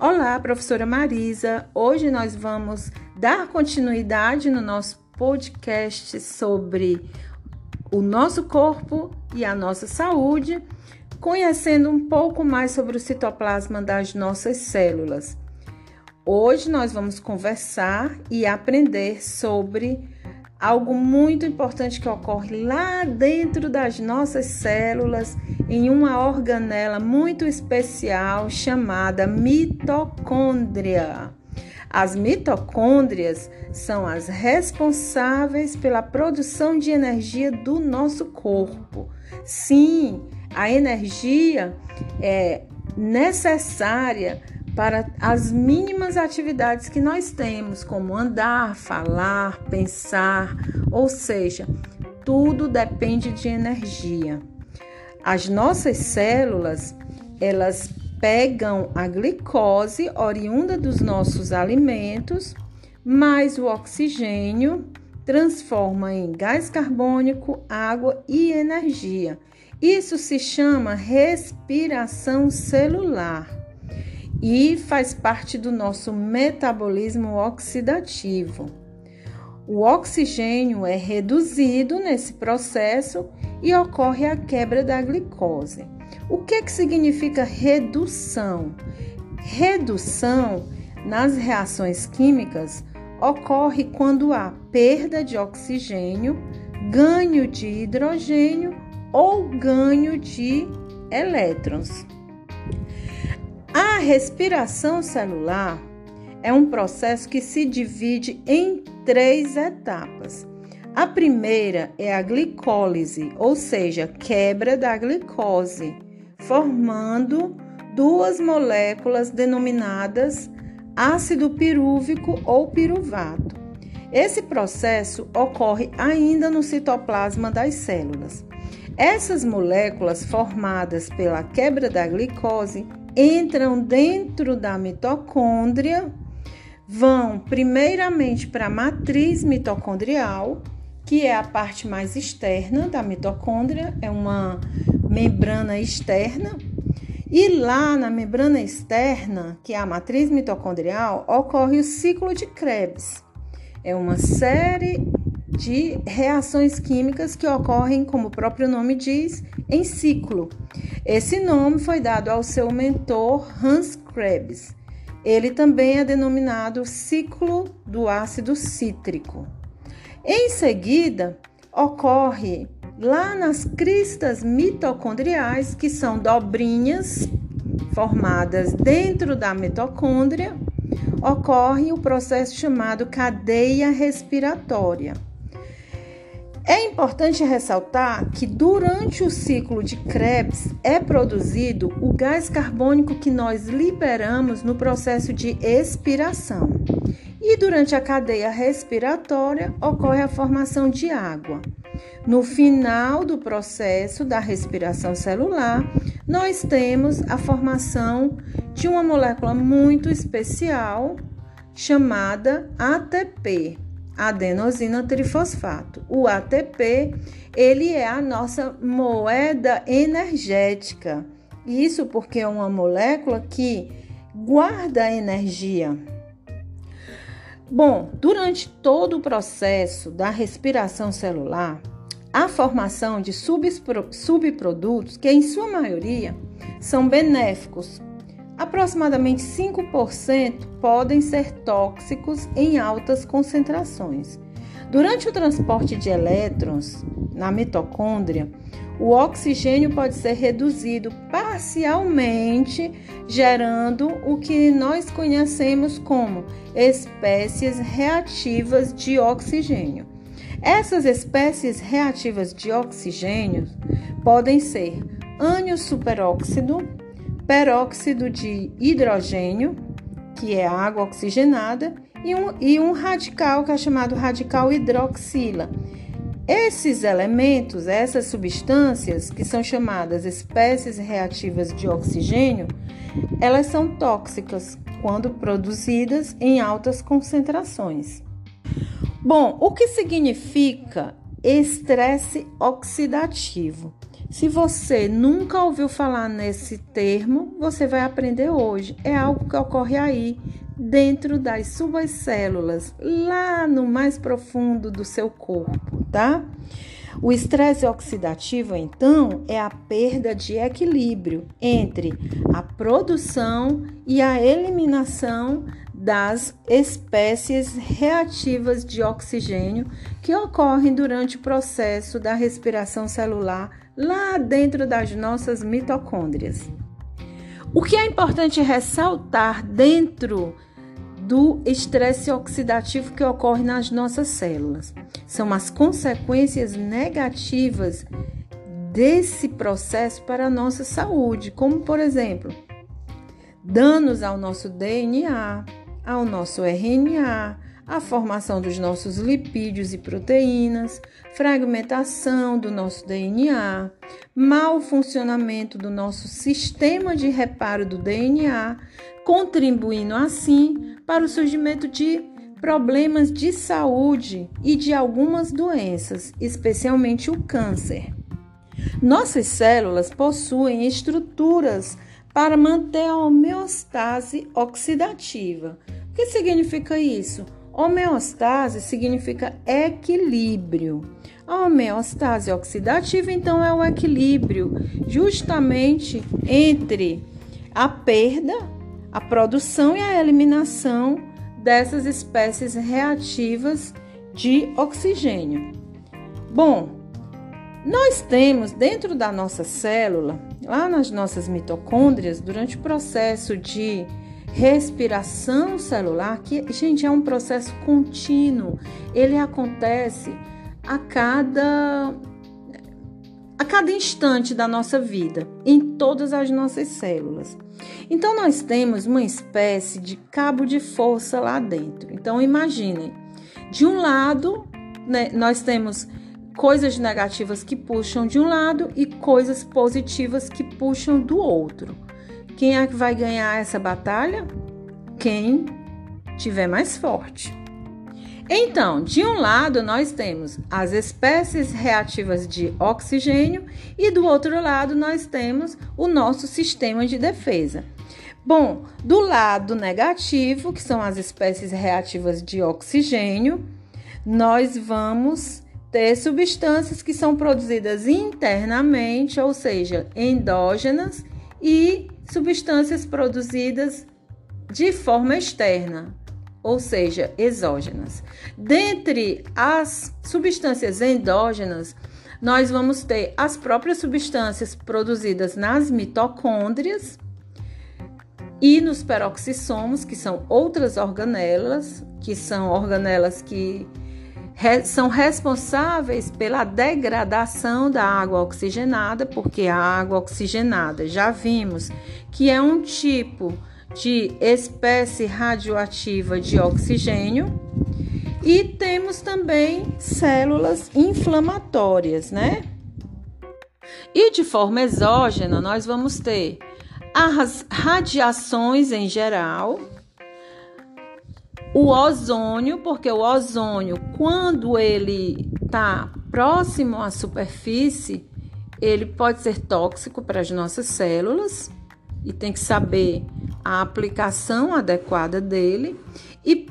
Olá, professora Marisa. Hoje nós vamos dar continuidade no nosso podcast sobre o nosso corpo e a nossa saúde, conhecendo um pouco mais sobre o citoplasma das nossas células. Hoje nós vamos conversar e aprender sobre algo muito importante que ocorre lá dentro das nossas células, em uma organela muito especial chamada mitocôndria. As mitocôndrias são as responsáveis pela produção de energia do nosso corpo. Sim, a energia é necessária para as mínimas atividades que nós temos, como andar, falar, pensar, ou seja, tudo depende de energia. As nossas células, elas pegam a glicose oriunda dos nossos alimentos, mais o oxigênio, transforma em gás carbônico, água e energia. Isso se chama respiração celular e faz parte do nosso metabolismo oxidativo. O oxigênio é reduzido nesse processo e ocorre a quebra da glicose. O que, que significa redução? Redução nas reações químicas ocorre quando há perda de oxigênio, ganho de hidrogênio ou ganho de elétrons. A respiração celular é um processo que se divide em três etapas. A primeira é a glicólise, ou seja, quebra da glicose, formando duas moléculas denominadas ácido pirúvico ou piruvato. Esse processo ocorre ainda no citoplasma das células. Essas moléculas formadas pela quebra da glicose entram dentro da mitocôndria, vão primeiramente para a matriz mitocondrial, que é a parte mais externa da mitocôndria, é uma membrana externa. E lá na membrana externa, que é a matriz mitocondrial, ocorre o ciclo de Krebs. É uma série de reações químicas que ocorrem, como o próprio nome diz, em ciclo. Esse nome foi dado ao seu mentor Hans Krebs. Ele também é denominado ciclo do ácido cítrico. Em seguida, ocorre lá nas cristas mitocondriais, que são dobrinhas formadas dentro da mitocôndria, ocorre o processo chamado cadeia respiratória. É importante ressaltar que durante o ciclo de Krebs é produzido o gás carbônico que nós liberamos no processo de expiração. E durante a cadeia respiratória ocorre a formação de água. No final do processo da respiração celular, nós temos a formação de uma molécula muito especial chamada ATP, adenosina trifosfato. O ATP, ele é a nossa moeda energética. Isso porque é uma molécula que guarda energia. Bom, durante todo o processo da respiração celular, a formação de subprodutos, que em sua maioria são benéficos Aproximadamente 5% podem ser tóxicos em altas concentrações. Durante o transporte de elétrons na mitocôndria, o oxigênio pode ser reduzido parcialmente, gerando o que nós conhecemos como espécies reativas de oxigênio. Essas espécies reativas de oxigênio podem ser ânion superóxido, peróxido de hidrogênio, que é água oxigenada, e um, e um radical que é chamado radical hidroxila. Esses elementos, essas substâncias, que são chamadas espécies reativas de oxigênio, elas são tóxicas quando produzidas em altas concentrações. Bom, o que significa estresse oxidativo? Se você nunca ouviu falar nesse termo, você vai aprender hoje. É algo que ocorre aí, dentro das suas células, lá no mais profundo do seu corpo, tá? O estresse oxidativo, então, é a perda de equilíbrio entre a produção e a eliminação das espécies reativas de oxigênio que ocorrem durante o processo da respiração celular lá dentro das nossas mitocôndrias. O que é importante ressaltar dentro do estresse oxidativo que ocorre nas nossas células são as consequências negativas desse processo para a nossa saúde, como por exemplo, danos ao nosso DNA, ao nosso RNA, a formação dos nossos lipídios e proteínas, fragmentação do nosso DNA, mau funcionamento do nosso sistema de reparo do DNA, contribuindo assim para o surgimento de problemas de saúde e de algumas doenças, especialmente o câncer. Nossas células possuem estruturas para manter a homeostase oxidativa. O que significa isso? Homeostase significa equilíbrio. A homeostase oxidativa, então, é o equilíbrio justamente entre a perda, a produção e a eliminação dessas espécies reativas de oxigênio. Bom, nós temos dentro da nossa célula, lá nas nossas mitocôndrias, durante o processo de respiração celular, que, gente, é um processo contínuo. Ele acontece a cada a cada instante da nossa vida, em todas as nossas células. Então nós temos uma espécie de cabo de força lá dentro. Então imaginem, de um lado, né, nós temos coisas negativas que puxam de um lado e coisas positivas que puxam do outro. Quem é que vai ganhar essa batalha? Quem tiver mais forte. Então, de um lado, nós temos as espécies reativas de oxigênio e do outro lado, nós temos o nosso sistema de defesa. Bom, do lado negativo, que são as espécies reativas de oxigênio, nós vamos ter substâncias que são produzidas internamente, ou seja, endógenas, e substâncias produzidas de forma externa, ou seja, exógenas. Dentre as substâncias endógenas, nós vamos ter as próprias substâncias produzidas nas mitocôndrias e nos peroxissomos, que são outras organelas, que são organelas que são responsáveis pela degradação da água oxigenada, porque a água oxigenada já vimos que é um tipo de espécie radioativa de oxigênio. E temos também células inflamatórias, né? E de forma exógena, nós vamos ter as radiações em geral, o ozônio, porque o ozônio, quando ele está próximo à superfície, ele pode ser tóxico para as nossas células e tem que saber a aplicação adequada dele. E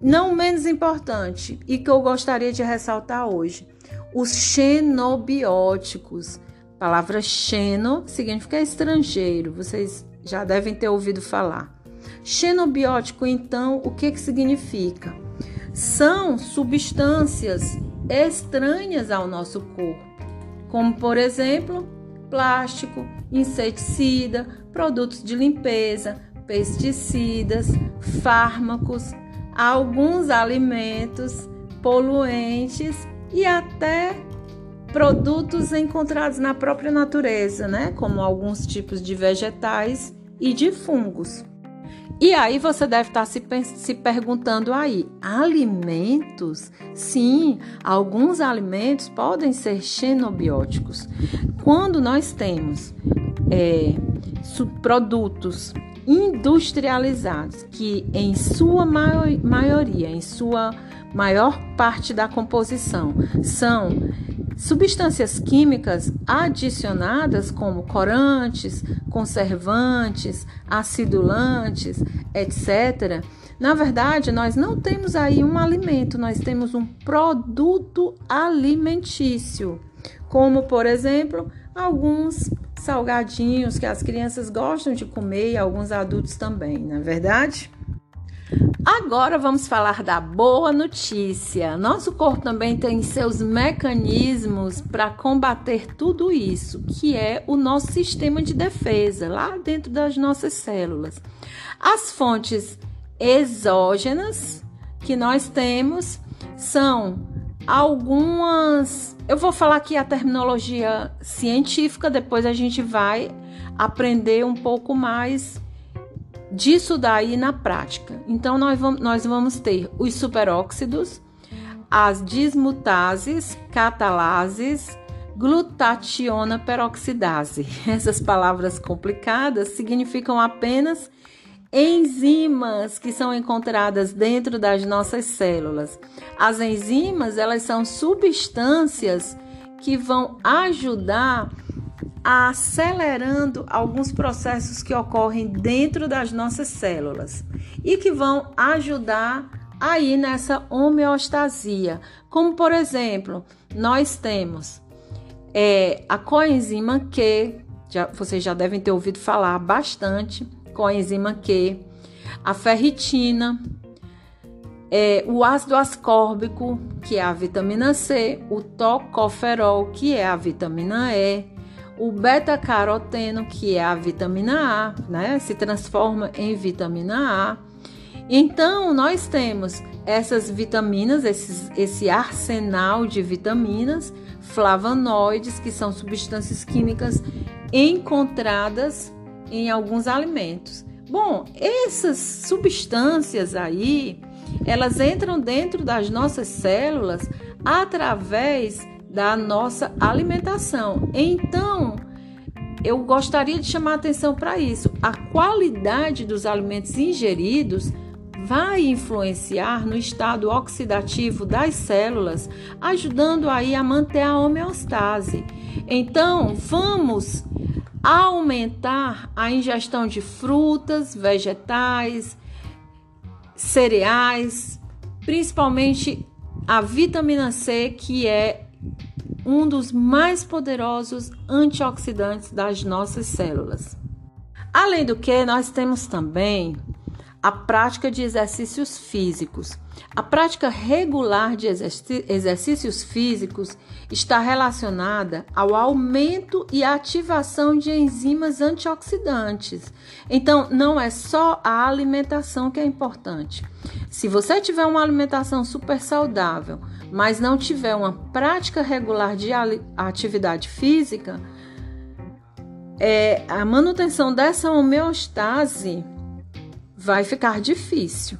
não menos importante, e que eu gostaria de ressaltar hoje, os xenobióticos. A palavra xeno significa estrangeiro, vocês já devem ter ouvido falar. Xenobiótico, então, o que, que significa? São substâncias estranhas ao nosso corpo, como por exemplo, plástico, inseticida, produtos de limpeza, pesticidas, fármacos, alguns alimentos, poluentes e até produtos encontrados na própria natureza, né? Como alguns tipos de vegetais e de fungos. E aí você deve estar se, se perguntando aí, alimentos? Sim, alguns alimentos podem ser xenobióticos. Quando nós temos é, produtos industrializados que em sua maioria, em sua maior parte da composição, são substâncias químicas adicionadas como corantes, conservantes, acidulantes, etc. Na verdade, nós não temos aí um alimento, nós temos um produto alimentício, como por exemplo, alguns salgadinhos que as crianças gostam de comer e alguns adultos também, não é verdade? Agora vamos falar da boa notícia. Nosso corpo também tem seus mecanismos para combater tudo isso, que é o nosso sistema de defesa, lá dentro das nossas células. As fontes exógenas que nós temos são algumas. Eu vou falar aqui a terminologia científica, depois a gente vai aprender um pouco mais disso daí na prática. Então, nós vamos, nós vamos ter os superóxidos, as dismutases, catalases, glutationa peroxidase. Essas palavras complicadas significam apenas enzimas que são encontradas dentro das nossas células. As enzimas, elas são substâncias que vão ajudar acelerando alguns processos que ocorrem dentro das nossas células e que vão ajudar aí nessa homeostasia. Como por exemplo, nós temos é, a coenzima Q, já, vocês já devem ter ouvido falar bastante, coenzima Q, a ferritina, é, o ácido ascórbico, que é a vitamina C, o tocoferol, que é a vitamina E, o beta-caroteno, que é a vitamina A, né, se transforma em vitamina A. Então, nós temos essas vitaminas, esses, esse arsenal de vitaminas, flavonoides, que são substâncias químicas encontradas em alguns alimentos. Bom, essas substâncias aí, elas entram dentro das nossas células através da nossa alimentação. Então, eu gostaria de chamar a atenção para isso. A qualidade dos alimentos ingeridos vai influenciar no estado oxidativo das células, ajudando aí a manter a homeostase. Então, vamos aumentar a ingestão de frutas, vegetais, cereais, principalmente a vitamina C, que é um dos mais poderosos antioxidantes das nossas células. Além do que, nós temos também a prática de exercícios físicos. A prática regular de exercícios físicos está relacionada ao aumento e ativação de enzimas antioxidantes. Então, não é só a alimentação que é importante. Se você tiver uma alimentação super saudável, mas não tiver uma prática regular de atividade física, é, a manutenção dessa homeostase vai ficar difícil.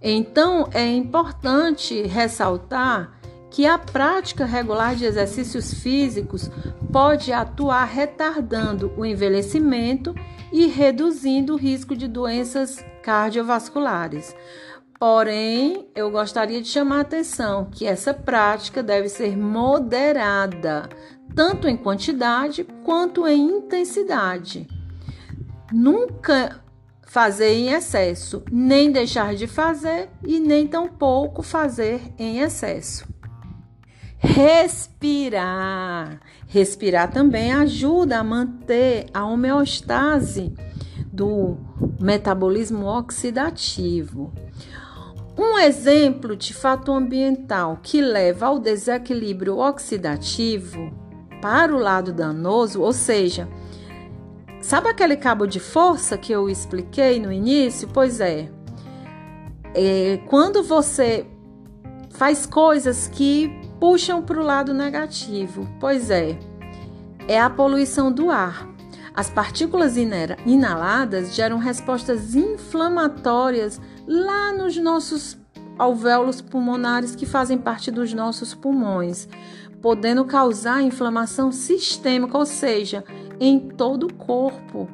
Então, é importante ressaltar que a prática regular de exercícios físicos pode atuar retardando o envelhecimento e reduzindo o risco de doenças cardiovasculares. Porém, eu gostaria de chamar a atenção que essa prática deve ser moderada, tanto em quantidade quanto em intensidade. Nunca fazer em excesso, nem deixar de fazer e nem tampouco fazer em excesso. Respirar. Respirar também ajuda a manter a homeostase do metabolismo oxidativo. Um exemplo de fato ambiental que leva ao desequilíbrio oxidativo para o lado danoso, ou seja, sabe aquele cabo de força que eu expliquei no início? Pois é, é quando você faz coisas que puxam para o lado negativo, pois é, é a poluição do ar. As partículas inaladas geram respostas inflamatórias lá nos nossos alvéolos pulmonares que fazem parte dos nossos pulmões, podendo causar inflamação sistêmica, ou seja, em todo o corpo.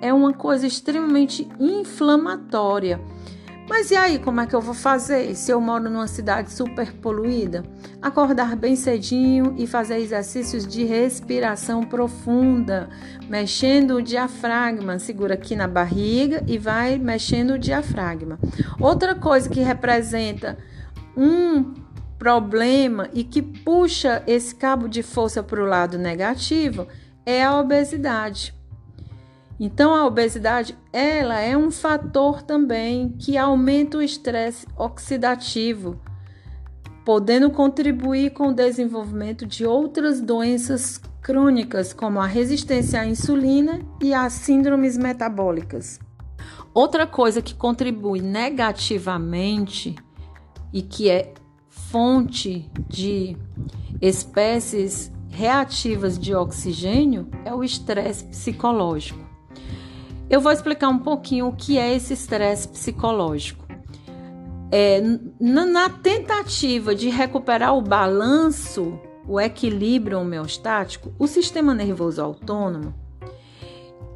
É uma coisa extremamente inflamatória. Mas e aí, como é que eu vou fazer se eu moro numa cidade super poluída? Acordar bem cedinho e fazer exercícios de respiração profunda, mexendo o diafragma. Segura aqui na barriga e vai mexendo o diafragma. Outra coisa que representa um problema e que puxa esse cabo de força para o lado negativo é a obesidade. Então a obesidade, ela é um fator também que aumenta o estresse oxidativo, podendo contribuir com o desenvolvimento de outras doenças crônicas, como a resistência à insulina e as síndromes metabólicas. Outra coisa que contribui negativamente e que é fonte de espécies reativas de oxigênio é o estresse psicológico. Eu vou explicar um pouquinho o que é esse estresse psicológico. É, na tentativa de recuperar o balanço, o equilíbrio homeostático, o sistema nervoso autônomo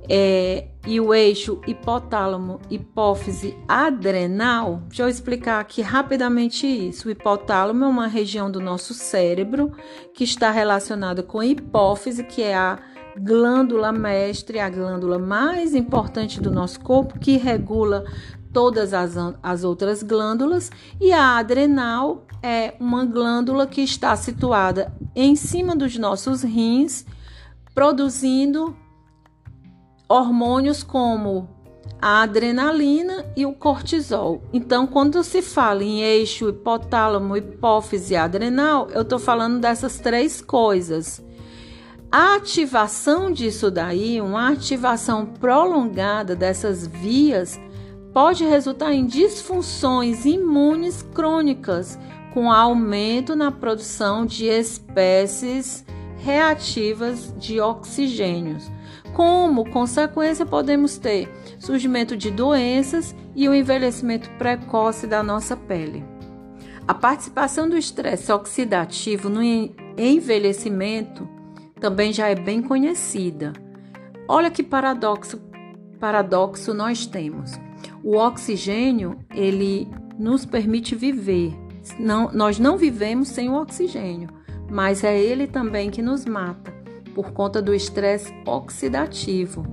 é, e o eixo hipotálamo, hipófise adrenal. Deixa eu explicar aqui rapidamente isso. O hipotálamo é uma região do nosso cérebro que está relacionada com a hipófise, que é a glândula mestre, a glândula mais importante do nosso corpo, que regula todas as, as outras glândulas, e a adrenal é uma glândula que está situada em cima dos nossos rins, produzindo hormônios como a adrenalina e o cortisol. Então, quando se fala em eixo hipotálamo, hipófise adrenal, eu estou falando dessas três coisas. A ativação disso daí, uma ativação prolongada dessas vias, pode resultar em disfunções imunes crônicas, com aumento na produção de espécies reativas de oxigênios. Como consequência, podemos ter surgimento de doenças e o envelhecimento precoce da nossa pele. A participação do estresse oxidativo no envelhecimento também já é bem conhecida. Olha que paradoxo, paradoxo nós temos. O oxigênio, ele nos permite viver. Não, nós não vivemos sem o oxigênio, mas é ele também que nos mata por conta do estresse oxidativo.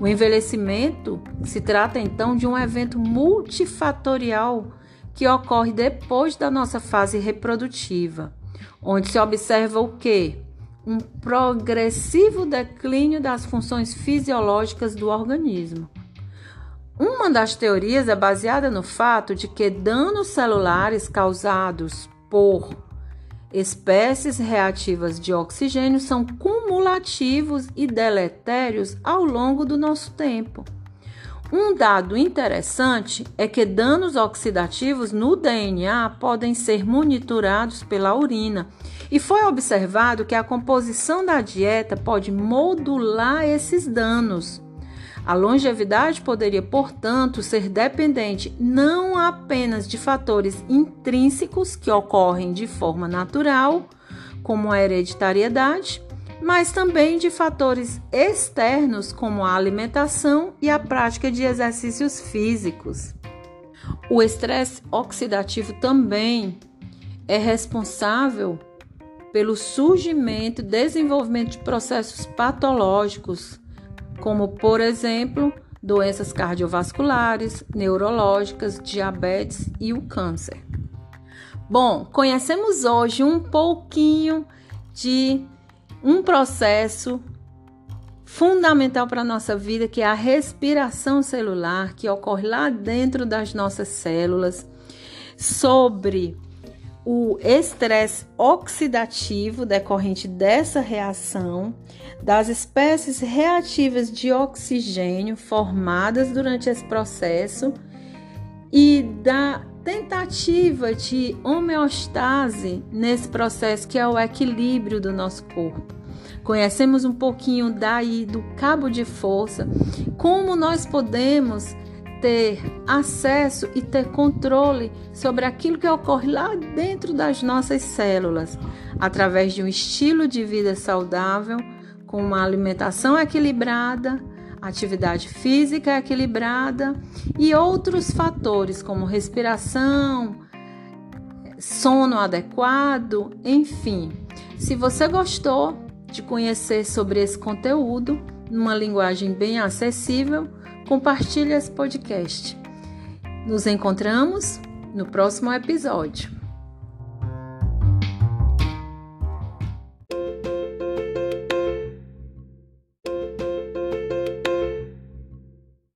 O envelhecimento se trata então de um evento multifatorial que ocorre depois da nossa fase reprodutiva, onde se observa o que? um progressivo declínio das funções fisiológicas do organismo. Uma das teorias é baseada no fato de que danos celulares causados por espécies reativas de oxigênio são cumulativos e deletérios ao longo do nosso tempo. Um dado interessante é que danos oxidativos no DNA podem ser monitorados pela urina e foi observado que a composição da dieta pode modular esses danos. A longevidade poderia, portanto, ser dependente não apenas de fatores intrínsecos que ocorrem de forma natural, como a hereditariedade, mas também de fatores externos, como a alimentação e a prática de exercícios físicos. O estresse oxidativo também é responsável pelo surgimento e desenvolvimento de processos patológicos, como, por exemplo, doenças cardiovasculares, neurológicas, diabetes e o câncer. Bom, conhecemos hoje um pouquinho de um processo fundamental para a nossa vida, que é a respiração celular, que ocorre lá dentro das nossas células, sobre o estresse oxidativo decorrente dessa reação, das espécies reativas de oxigênio formadas durante esse processo e da tentativa de homeostase nesse processo que é o equilíbrio do nosso corpo. Conhecemos um pouquinho daí do cabo de força, como nós podemos ter acesso e ter controle sobre aquilo que ocorre lá dentro das nossas células, através de um estilo de vida saudável, com uma alimentação equilibrada, atividade física equilibrada e outros fatores como respiração, sono adequado, enfim. Se você gostou de conhecer sobre esse conteúdo numa linguagem bem acessível, compartilhe esse podcast. Nos encontramos no próximo episódio.